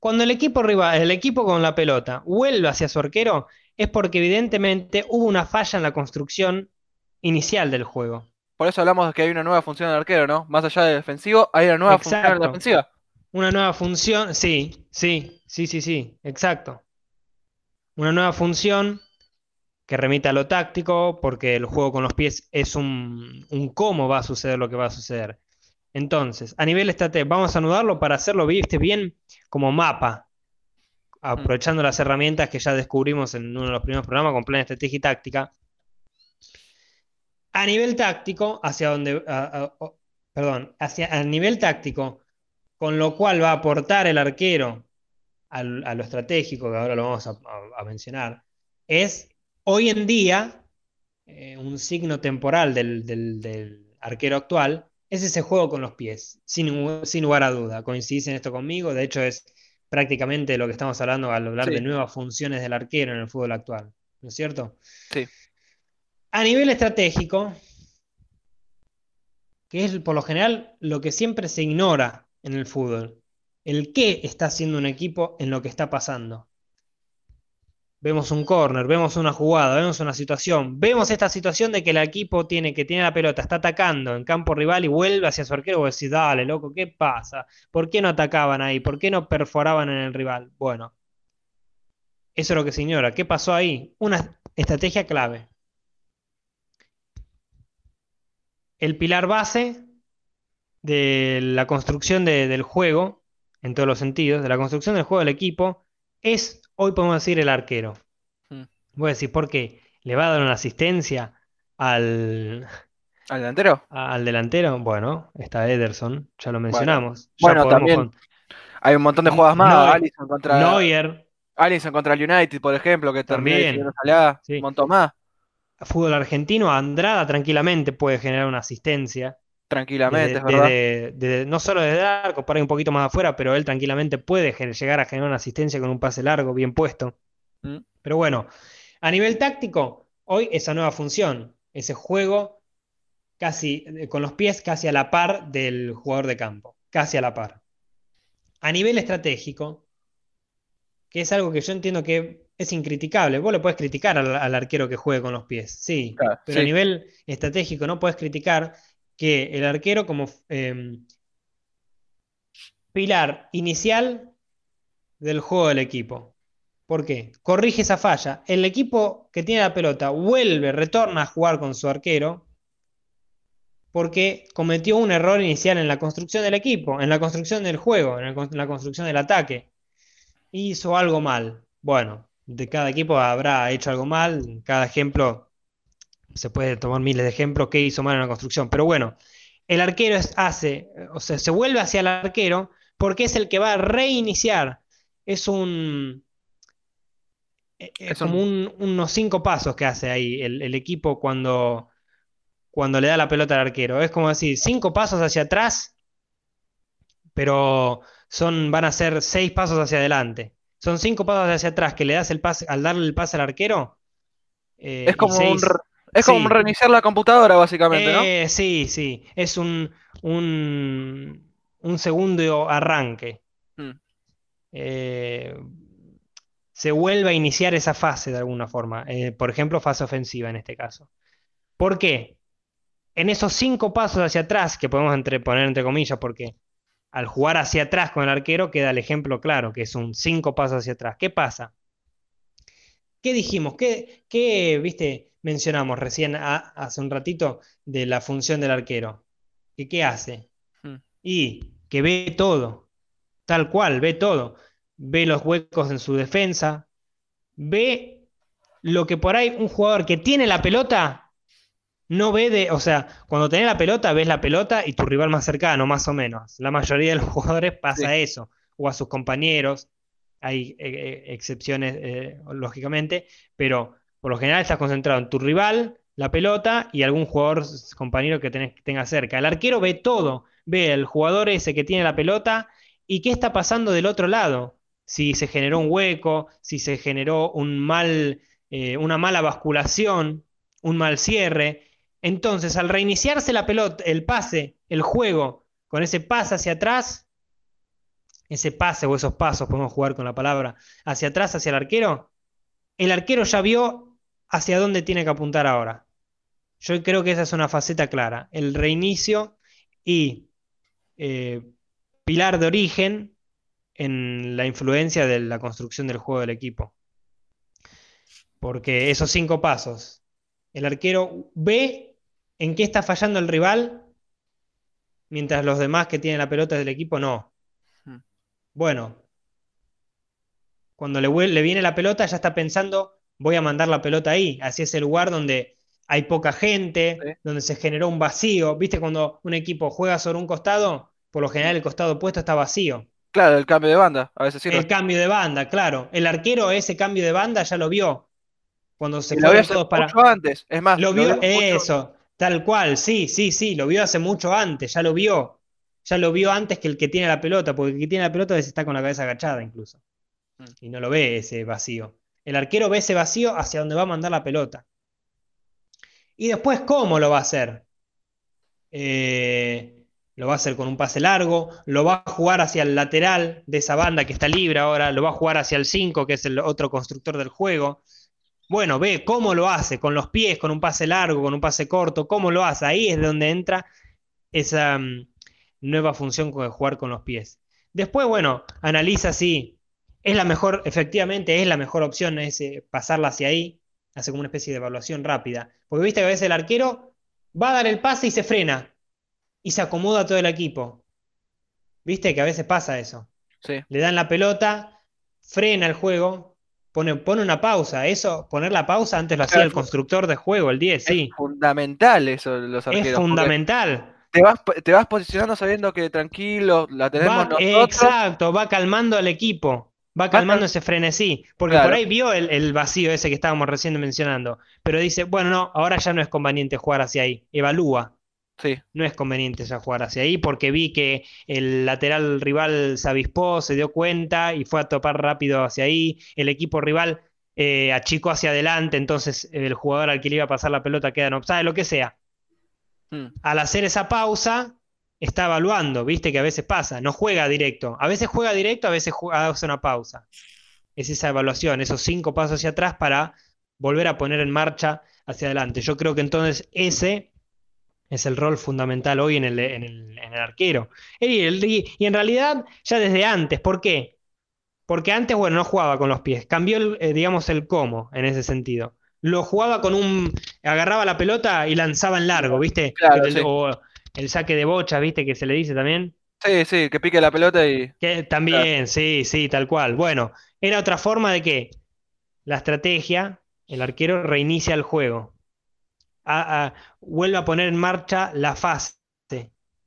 Cuando el equipo rival, el equipo con la pelota vuelve hacia su arquero, es porque evidentemente hubo una falla en la construcción inicial del juego. Por eso hablamos de que hay una nueva función del arquero, ¿no? Más allá del defensivo, hay una nueva función en la defensiva. Una nueva función, sí, sí, sí, sí, sí, exacto. Una nueva función que remite a lo táctico, porque el juego con los pies es un, cómo va a suceder lo que va a suceder. Entonces, a nivel estratégico, vamos a anudarlo para hacerlo ¿viste? bien como mapa, aprovechando las herramientas que ya descubrimos en uno de los primeros programas con plan estrategia y táctica. A nivel táctico, hacia donde, perdón, hacia a nivel táctico, con lo cual va a aportar el arquero a lo estratégico, que ahora lo vamos a, mencionar, es hoy en día eh, un signo temporal del, del arquero actual es ese juego con los pies, sin, sin lugar a duda. Coincidís en esto conmigo, de hecho es prácticamente lo que estamos hablando al hablar de nuevas funciones del arquero en el fútbol actual, ¿no es cierto? Sí. A nivel estratégico, que es por lo general lo que siempre se ignora en el fútbol, el qué está haciendo un equipo en lo que está pasando vemos un corner, vemos una jugada, vemos una situación, vemos esta situación de que el equipo tiene que tiene la pelota, está atacando en campo rival y vuelve hacia su arquero, vos decís, dale, loco, ¿qué pasa? ¿Por qué no atacaban ahí? ¿Por qué no perforaban en el rival? Bueno, eso es lo que se ignora. ¿Qué pasó ahí? Una estrategia clave. El pilar base de la construcción del juego, en todos los sentidos, de la construcción del juego del equipo, es hoy podemos decir el arquero. Mm. Voy a decir, ¿por qué? ¿Le va a dar una asistencia al, ¿Al delantero? Al delantero, bueno, está Ederson, ya lo mencionamos. Bueno, también hay un montón de jugadas más. Alisson contra Neuer. Alisson contra el United, por ejemplo, que también un montón más. Fútbol argentino, Andrada tranquilamente puede generar una asistencia. Tranquilamente, es verdad. no solo desde el arco, para un poquito más afuera, pero él tranquilamente puede llegar a generar una asistencia con un pase largo, bien puesto. Mm. Pero bueno, a nivel táctico, hoy esa nueva función, ese juego casi eh, con los pies casi a la par del jugador de campo, casi a la par. A nivel estratégico, que es algo que yo entiendo que es incriticable. Vos le puedes criticar al, arquero que juegue con los pies, sí, pero a nivel estratégico no puedes criticar que el arquero como em, pilar inicial del juego del equipo. ¿Por qué? Corrige esa falla. El equipo que tiene la pelota vuelve, retorna a jugar con su arquero porque cometió un error inicial en la construcción del equipo, en la construcción del juego, en la construcción del ataque. Hizo algo mal. Bueno, de cada equipo habrá hecho algo mal. Cada ejemplo se puede tomar miles de ejemplos que hizo mal en la construcción, pero bueno, el arquero hace, o sea, se vuelve hacia el arquero porque es el que va a reiniciar. Es un. E, es como unos cinco pasos que hace ahí el, equipo cuando, cuando le da la pelota al arquero. Es como decir, cinco pasos hacia atrás, pero son, van a ser seis pasos hacia adelante. Son cinco pasos hacia atrás que le das el pase, al darle el pase al arquero. Eh, es como un es como reiniciar la computadora, básicamente, ¿no? Eh, sí, sí. Es un, un, segundo arranque. Hmm. Eh, se vuelve a iniciar esa fase de alguna forma. Eh, por ejemplo, fase ofensiva en este caso. ¿Por qué? En esos cinco pasos hacia atrás, que podemos poner entre comillas, porque al jugar hacia atrás con el arquero queda el ejemplo claro, que es un cinco pasos hacia atrás. ¿Qué pasa? ¿Qué dijimos? ¿Qué, qué viste? mencionamos recién hace un ratito de la función del arquero. ¿Que ¿Qué hace? Hmm. Y que ve todo, tal cual, ve todo. Ve los huecos en su defensa, ve lo que por ahí un jugador que tiene la pelota no ve de, o sea, cuando tenés la pelota, ves la pelota y tu rival más cercano, más o menos. La mayoría de los (laughs) jugadores pasa eso, o a sus compañeros. Hay eh, eh, excepciones, eh, lógicamente, pero por lo general estás concentrado en tu rival, la pelota y algún jugador compañero que tenga cerca. El arquero ve todo, ve el jugador ese que tiene la pelota y qué está pasando del otro lado. Si se generó un hueco, si se generó un mal, una mala basculación, un mal cierre. Entonces, al reiniciarse la pelota, el pase, el juego, con ese pase hacia atrás, ese pase o esos pasos, podemos jugar con la palabra, hacia atrás, hacia el arquero, el arquero ya vio hacia dónde tiene que apuntar ahora. Yo creo que esa es una faceta clara, el reinicio y eh, pilar de origen en la influencia de la construcción del juego del equipo. Porque esos cinco pasos, el arquero ve en qué está fallando el rival, mientras los demás que tienen la pelota del equipo no. Bueno, cuando le, le viene la pelota ya está pensando, voy a mandar la pelota ahí, así es el lugar donde hay poca gente, Sí. donde se generó un vacío. ¿Viste cuando un equipo juega sobre un costado? Por lo general el costado opuesto está vacío. Claro, el cambio de banda, a veces. El cambio de banda, claro. El arquero ese cambio de banda ya lo vio. Cuando se lo hecho todos para... mucho antes. Es más, Lo lo vio, vimos mucho- eso, tal cual, sí, sí, sí, lo vio hace mucho antes, ya lo vio. Ya lo vio antes que el que tiene la pelota, porque el que tiene la pelota a veces está con la cabeza agachada incluso. Mm. Y no lo ve ese vacío. El arquero ve ese vacío hacia donde va a mandar la pelota. Y después, ¿cómo lo va a hacer? Eh, lo va a hacer con un pase largo, lo va a jugar hacia el lateral de esa banda que está libre ahora, lo va a jugar hacia el 5, que es el otro constructor del juego. Bueno, ve cómo lo hace, con los pies, con un pase largo, con un pase corto, cómo lo hace. Ahí es donde entra esa mm, nueva función de jugar con los pies. Después, bueno, analiza si es la mejor, efectivamente es la mejor opción ese, pasarla hacia ahí, hace como una especie de evaluación rápida. Porque viste que a veces el arquero va a dar el pase y se frena y se acomoda todo el equipo. Viste que a veces pasa eso. Sí. Le dan la pelota, frena el juego, pone, pone una pausa. Eso, poner la pausa antes lo hacía el constructor de juego, el 10, sí. Es fundamental eso los arqueros. Es porque fundamental. Te vas, te vas posicionando sabiendo que tranquilo, la tenemos Va, nosotros. exacto, va calmando al equipo, va calmando ese frenesí, porque Claro. por ahí vio el, el vacío ese que estábamos recién mencionando, pero dice, bueno, no, ahora ya no es conveniente jugar hacia ahí, evalúa, Sí, no es conveniente ya jugar hacia ahí porque vi que el lateral rival se avispó, se dio cuenta y fue a topar rápido hacia ahí, el equipo rival eh, achicó hacia adelante, entonces el jugador al que le iba a pasar la pelota queda en offside, lo que sea Mm. al hacer esa pausa, está evaluando, viste que a veces pasa, no juega directo. A veces juega directo, a veces juega- hace una pausa. Es esa evaluación, esos cinco pasos hacia atrás para volver a poner en marcha hacia adelante. Yo creo que entonces ese es el rol fundamental hoy en el, en el- arquero. Y, en realidad ya desde antes, ¿por qué? Porque antes, bueno, no jugaba con los pies, cambió, eh, digamos, el cómo en ese sentido. Lo jugaba con un, agarraba la pelota y lanzaba en largo, ¿viste? Claro, El- sí. O el saque de bocha, ¿viste? Que se le dice también. sí, sí, que pique la pelota y. Que también, sí, sí, tal cual. Bueno, era otra forma de que la estrategia, el arquero reinicia el juego. A- a- vuelve a poner en marcha la fase,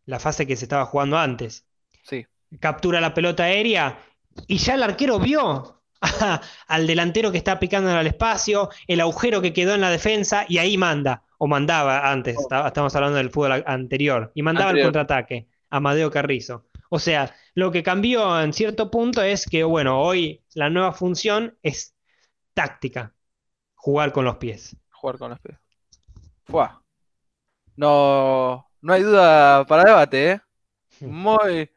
la fase que se estaba jugando antes. Sí. Captura la pelota aérea y ya el arquero vio (laughs) al delantero que está picando en el espacio, el agujero que quedó en la defensa y ahí manda, o mandaba antes, Oh. está- estamos hablando del fútbol anterior, y mandaba el contraataque. Amadeo Carrizo. O sea, lo que cambió en cierto punto es que, bueno, hoy la nueva función es táctica, jugar con los pies. Jugar con los pies. Fuá. No, no hay duda para debate, ¿eh? Muy,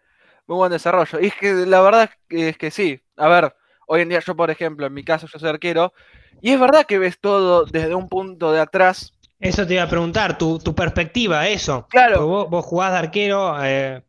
muy buen desarrollo. Y es que la verdad es que, es que sí. A ver, hoy en día yo, por ejemplo, en mi caso yo soy arquero, y es verdad que ves todo desde un punto de atrás. Eso te iba a preguntar, tu, tu perspectiva, eso. Claro. Vos, vos jugás de arquero eh,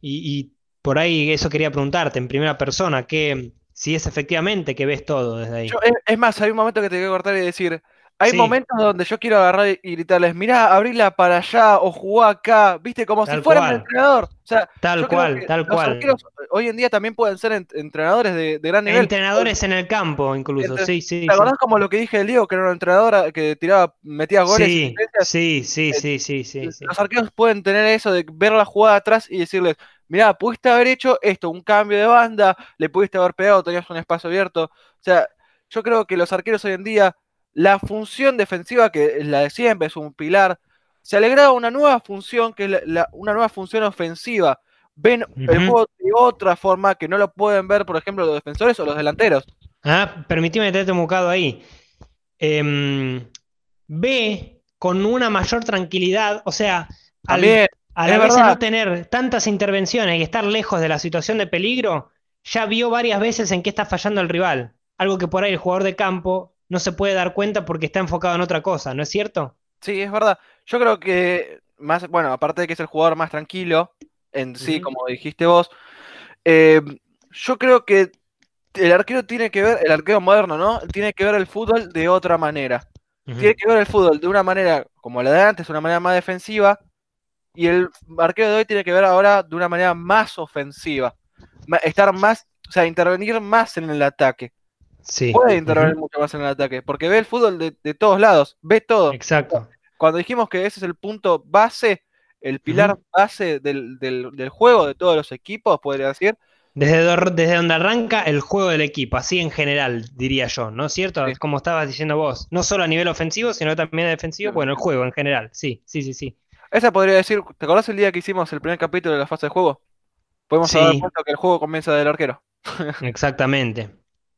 y, y por ahí eso quería preguntarte en primera persona, que si es efectivamente que ves todo desde ahí. Yo- es, es más, hay un momento que te quiero cortar y decir, hay Sí. momentos donde yo quiero agarrar y gritarles, mirá, abrila para allá o jugá acá, viste, como si fueran cual. entrenador. O sea, Tal cual, tal los cual. arqueros hoy en día también pueden ser ent- entrenadores de, de gran nivel. Entrenadores en el campo, incluso. Sí, sí, ¿Te sí. acordás como lo que dije del Diego, que era un entrenador a- que tiraba, metía goles y Sí, sí, sí, sí, sí, sí, sí. Los arqueros pueden tener eso de ver la jugada atrás y decirles, mirá, pudiste haber hecho esto, un cambio de banda, le pudiste haber pegado, tenías un espacio abierto. O sea, yo creo que los arqueros hoy en día, la función defensiva, que es la de siempre, es un pilar, se alegraba una nueva función, que es la- la- una nueva función ofensiva. Ven el juego de otra forma que no lo pueden ver, por ejemplo, los defensores o los delanteros. Ah, permitime meterte un bocado ahí. Em, ve con una mayor tranquilidad, o sea, al, También, a la vez de no tener tantas intervenciones y estar lejos de la situación de peligro, ya vio varias veces en qué está fallando el rival. Algo que por ahí el jugador de campo no se puede dar cuenta porque está enfocado en otra cosa, ¿no es cierto? Sí, es verdad. Yo creo que más, bueno, aparte de que es el jugador más tranquilo, en sí, como dijiste vos. Eh, yo creo que el arquero tiene que ver, el arquero moderno, ¿no? Tiene que ver el fútbol de otra manera. Tiene que ver el fútbol de una manera como la de antes, una manera más defensiva, y el arquero de hoy tiene que ver ahora de una manera más ofensiva. Estar más, o sea, intervenir más en el ataque. Sí. Puede intervenir mucho más en el ataque, porque ve el fútbol de, de todos lados, ve todo. Exacto. Cuando dijimos que ese es el punto base, el pilar base del, del- del juego de todos los equipos, podría decir, Desde, do- desde donde arranca el juego del equipo, así en general, diría yo, ¿no es cierto? Sí. Como estabas diciendo vos, no solo a nivel ofensivo, sino también defensivo, bueno, el juego en general, sí, sí, sí, sí. esa podría decir, ¿te acordás el día que hicimos el primer capítulo de la fase de juego? Podemos Sí. puesto que el juego comienza del arquero. (laughs) Exactamente.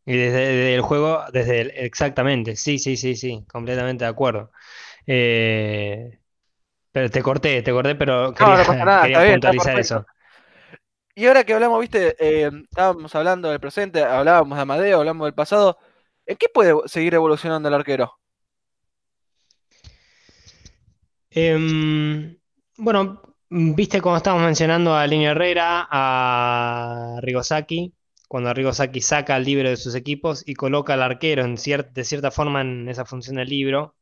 Y desde, desde el juego, desde el, exactamente, sí, sí, sí, sí, completamente de acuerdo. Eh, pero te corté, te corté, pero quería, no (laughs) nada, quería bien, puntualizar eso. Y ahora que hablamos, viste, eh, estábamos hablando del presente, hablábamos de Amadeo, hablamos del pasado. ¿En qué puede seguir evolucionando el arquero? Em, bueno, viste cuando estábamos mencionando a Línea Herrera, a Rigosaki, cuando Rigosaki saca el libro de sus equipos y coloca al arquero en cier- de cierta forma en esa función del libro.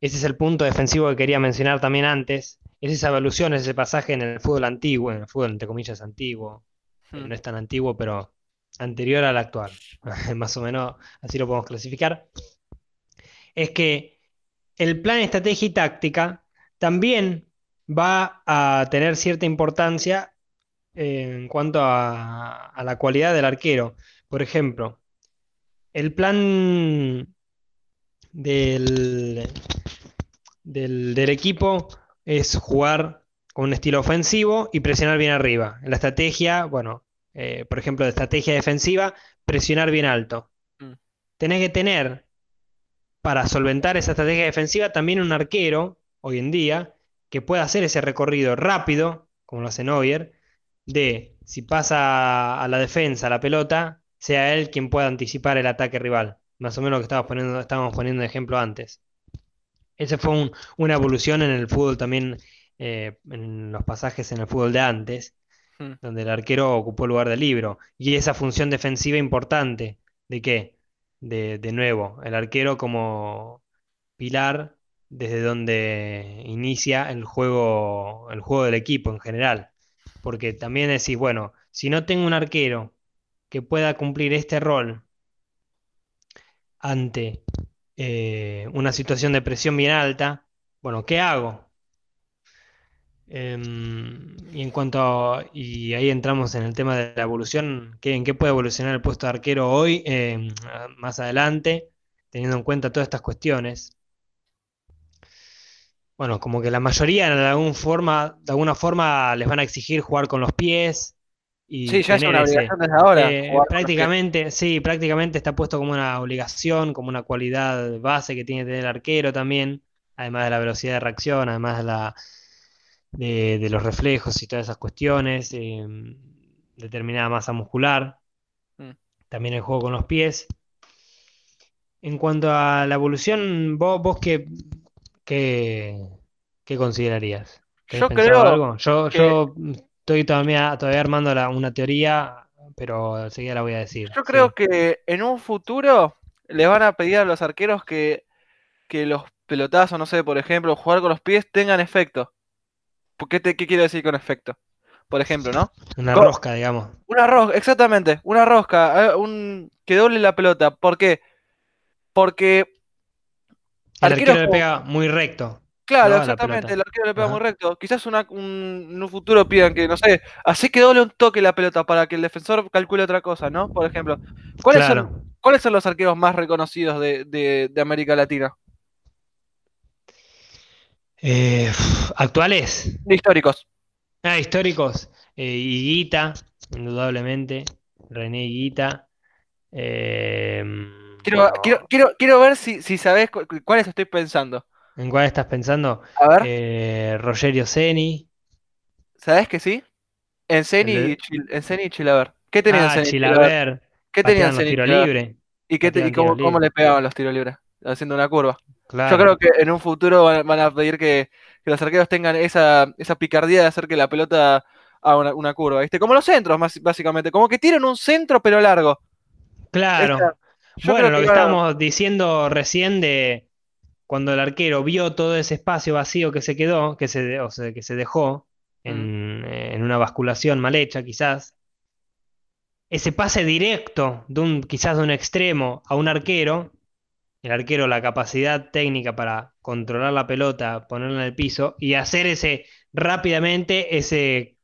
Ese es el punto defensivo que quería mencionar también antes. Es esa evolución, es ese pasaje en el fútbol antiguo, en el fútbol entre comillas antiguo. Eh, Hmm. No es tan antiguo, pero anterior al actual. (laughs) Más o menos así lo podemos clasificar. Es que el plan, estrategia y táctica también va a tener cierta importancia en cuanto a, a la cualidad del arquero. Por ejemplo, el plan del, del, del equipo es jugar con un estilo ofensivo y presionar bien arriba. En la estrategia, bueno, eh, por ejemplo, de estrategia defensiva, presionar bien alto. Mm. Tenés que tener para solventar esa estrategia defensiva también un arquero, hoy en día, que pueda hacer ese recorrido rápido, como lo hace Neuer, de si pasa a la defensa la pelota, sea él quien pueda anticipar el ataque rival. Más o menos lo que estábamos poniendo, estábamos poniendo de ejemplo antes. Esa fue un- una evolución en el fútbol también, eh, en los pasajes en el fútbol de antes, Hmm. donde el arquero ocupó el lugar del libro. Y esa función defensiva importante, ¿de qué? De, de nuevo, el arquero como pilar desde donde inicia el juego, el juego del equipo en general. Porque también decís, bueno, si no tengo un arquero que pueda cumplir este rol ante eh, una situación de presión bien alta, bueno, ¿qué hago? Em, y en cuanto y ahí entramos en el tema de la evolución, ¿qué- ¿en qué puede evolucionar el puesto de arquero hoy, em, más adelante, teniendo en cuenta todas estas cuestiones? Bueno, como que la mayoría de algún forma, de alguna forma les van a exigir jugar con los pies y Sí, ya es una ese, obligación desde ahora. eh, prácticamente, sí, prácticamente está puesto como una obligación, como una cualidad base que tiene que tener el arquero también, además de la velocidad de reacción, además de la de, de los reflejos y todas esas cuestiones, eh, determinada masa muscular, Mm. también el juego con los pies. En cuanto a la evolución, vos, vos qué, qué, qué considerarías? ¿Tenés Yo creo algo? Yo, que- yo estoy todavía, todavía armando la- una teoría, pero enseguida la voy a decir. Yo sí. creo que en un futuro le van a pedir a los arqueros que, que los pelotazos, no sé, por ejemplo, jugar con los pies tengan efecto. ¿Por ¿Qué, te, qué quiero decir con efecto? Por ejemplo, ¿no? Una rosca, digamos. Una rosca, exactamente, una rosca, eh, un, que doble la pelota. ¿Por qué? Porque El arquero le pega muy recto. Claro, exactamente, el arquero le pega muy recto. Quizás una, un- en un futuro pidan que, no sé, así que doble un toque la pelota para que el defensor calcule otra cosa, ¿no? Por ejemplo, ¿cuáles, Claro. son, ¿cuáles son los arqueros más reconocidos de, de- de América Latina? Eh, actuales. Históricos. Ah, históricos. Eh, Higuita, indudablemente. René Higuita. Eh, Quiero, quiero, quiero, quiero ver si, si sabés cu- cu- cuáles estoy pensando. ¿en cuál estás pensando? A ver, Eh, Rogerio Ceni. ¿sabés que sí? En Ceni de- y, Chil- en y Chilaver. ¿Qué tenían Ah, Ceni y Chilaver? Chilaver. ¿Qué tenían Ceni Chilaver? libres. ¿Y, qué te- y cómo, cómo le pegaban los tiros libres? Haciendo una curva. Yo Claro. creo que en un futuro van, van a pedir que, que los arqueros tengan esa, esa picardía de hacer que la pelota a una, una curva, ¿viste? Como los centros, más, básicamente. Como que tiran un centro, pero largo. Claro. Esta- yo Bueno, lo que estábamos diciendo recién de cuando el arquero vio todo ese espacio vacío que se quedó, que se, o sea, que se dejó en, en una basculación mal hecha, quizás, ese pase directo de un, quizás de un extremo a un arquero, el arquero la capacidad técnica para controlar la pelota, ponerla en el piso y hacer ese rápidamente ese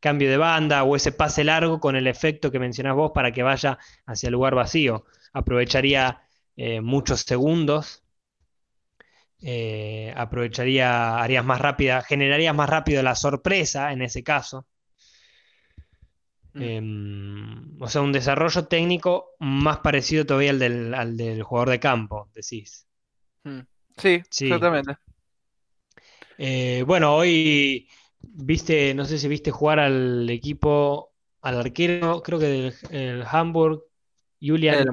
cambio de banda o ese pase largo con el efecto que mencionás vos para que vaya hacia el lugar vacío. Aprovecharía eh, muchos segundos, eh, aprovecharía, harías más rápida, generarías más rápido la sorpresa en ese caso. Mm. Em, o sea, un desarrollo técnico más parecido todavía al del, al del jugador de campo, decís. Mm. Sí, Sí. exactamente. Eh, bueno, hoy viste, no sé si viste jugar al equipo, al arquero, creo que del el Hamburg, Julian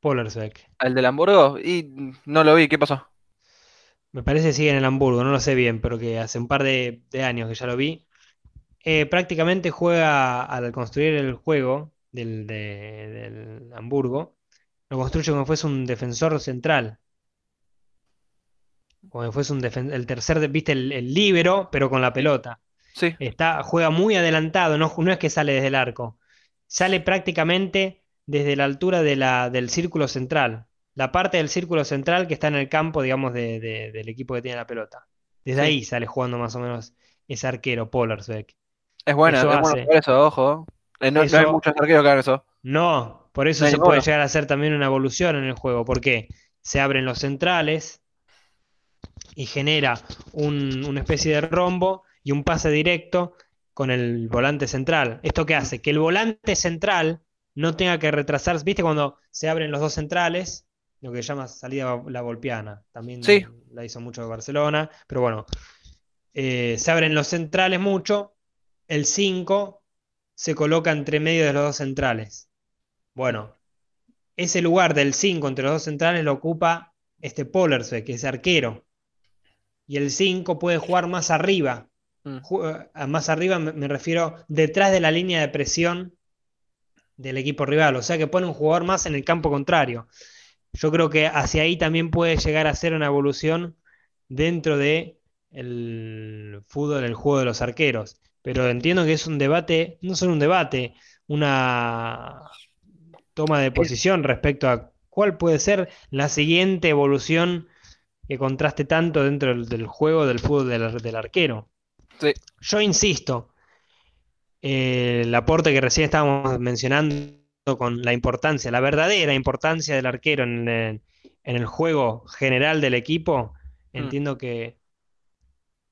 Pollersbeck. ¿El del Hamburgo? Y no lo vi, ¿qué pasó? Me parece que sigue en el Hamburgo, no lo sé bien, pero que hace un par de, de años que ya lo vi. Eh, prácticamente juega al construir el juego del, de- del Hamburgo, lo construye como si fuese un defensor central. Como si fuese un el tercer, viste, el, el líbero, pero con la pelota. Sí, Está, juega muy adelantado, no, no es que sale desde el arco. Sale prácticamente desde la altura de la, del círculo central. La parte del círculo central que está en el campo, digamos, de- de- del equipo que tiene la pelota. Desde Sí. ahí sale jugando más o menos ese arquero, Pollersbeck. es bueno, Eso es bueno hace. eso, ojo. Eh, no, no hay muchos arqueros que hagan eso. No, por eso No se ninguno. puede llegar a hacer también una evolución en el juego, porque se abren los centrales y genera un- una especie de rombo y un pase directo con el volante central. ¿Esto qué hace? Que el volante central no tenga que retrasarse. ¿Viste cuando se abren los dos centrales? Lo que se llama salida la volpiana. También Sí. la hizo mucho Barcelona, pero bueno. Eh, se abren los centrales mucho. El 5 se coloca entre medio de los dos centrales. Bueno, ese lugar del 5 entre los dos centrales lo ocupa este Pollersbeck, que es arquero. Y el 5 puede jugar más arriba. Mm. A más arriba me refiero detrás de la línea de presión del equipo rival. O sea que pone un jugador más en el campo contrario. Yo creo que hacia ahí también puede llegar a ser una evolución dentro de el fútbol, el juego de los arqueros. Pero entiendo que es un debate, no solo un debate, una toma de posición respecto a cuál puede ser la siguiente evolución que contraste tanto dentro del, del juego del fútbol del, del arquero. Sí. Yo insisto, eh, el aporte que recién estábamos mencionando con la importancia, la verdadera importancia del arquero en, el- en el juego general del equipo, Mm. entiendo que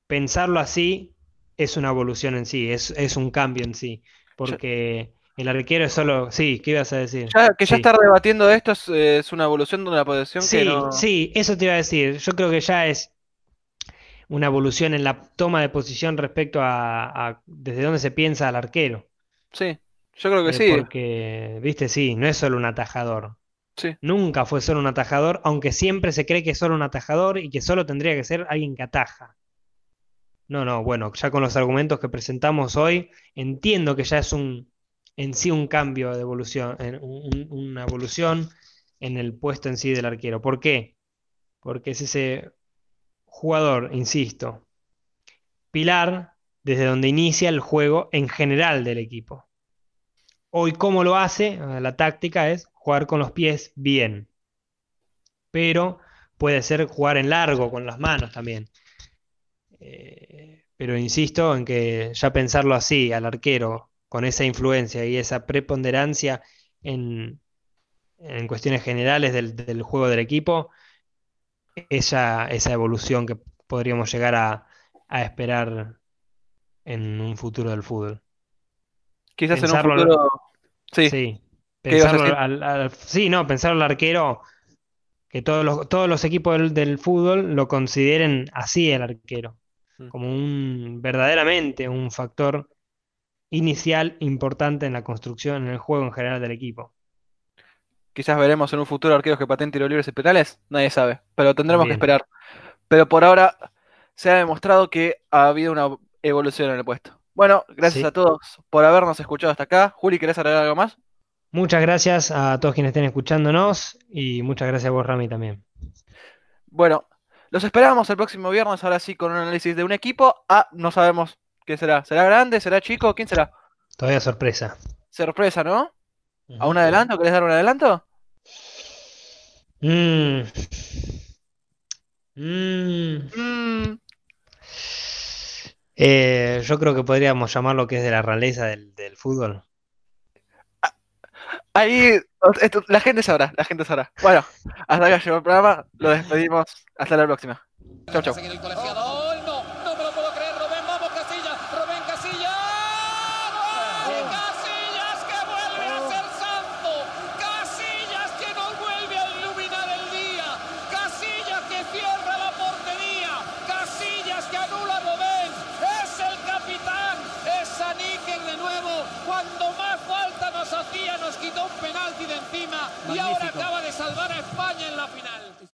pensarlo así es una evolución en sí, es, es un cambio en sí, porque el arquero es solo... Sí, ¿qué ibas a decir? Ya, que ya Sí. estar debatiendo esto es, eh, es una evolución de una posición que Sí, no. sí, eso te iba a decir. Yo creo que ya es una evolución en la toma de posición respecto a, a desde dónde se piensa al arquero. Sí, yo creo que Eh, sí. porque, viste, sí, no es solo un atajador. Sí. Nunca fue solo un atajador, aunque siempre se cree que es solo un atajador y que solo tendría que ser alguien que ataja. No, no, bueno, ya con los argumentos que presentamos hoy, entiendo que ya es un en sí un cambio de evolución, un- una evolución en el puesto en sí del arquero. ¿Por qué? Porque es ese jugador, insisto, pilar desde donde inicia el juego en general del equipo. Hoy, ¿cómo lo hace? Eh, La táctica es jugar con los pies bien. Pero puede ser jugar en largo con las manos también. Eh, pero insisto en que ya pensarlo así, al arquero, con esa influencia y esa preponderancia en, en cuestiones generales del juego del equipo, esa, esa evolución que podríamos llegar a, a esperar en un futuro del fútbol. Quizás en un pensarlo- futuro. Sí, Sí, ¿Qué ibas a pensarlo al, al- sí, no, pensarlo al arquero, que todos los, todos los equipos del, del fútbol lo consideren así el arquero, Mm. como un verdaderamente un factor inicial importante en la construcción, en el juego en general del equipo. Quizás veremos en un futuro arqueros que pateen tiros libres y penales. Nadie sabe, pero tendremos que esperar. Pero por ahora se ha demostrado que ha habido una evolución en el puesto. Bueno, gracias Sí. a todos por habernos escuchado hasta acá. Juli, ¿querés agregar algo más? Muchas gracias a todos quienes estén escuchándonos y muchas gracias a vos, Rami, también. Bueno, los esperamos el próximo viernes, ahora sí, con un análisis de un equipo. Ah, no sabemos qué será. ¿Será grande? ¿Será chico? ¿Quién será? Todavía sorpresa. Sorpresa, ¿no? ¿A un adelanto? ¿Querés dar un adelanto? Mm. Mm. Mm, Eh, yo creo que podríamos llamar lo que es de la realeza del, del fútbol. ahí, esto- la gente sabrá, la gente sabrá. Bueno, hasta acá llegó el programa, lo despedimos. Hasta la próxima. Chau, chau.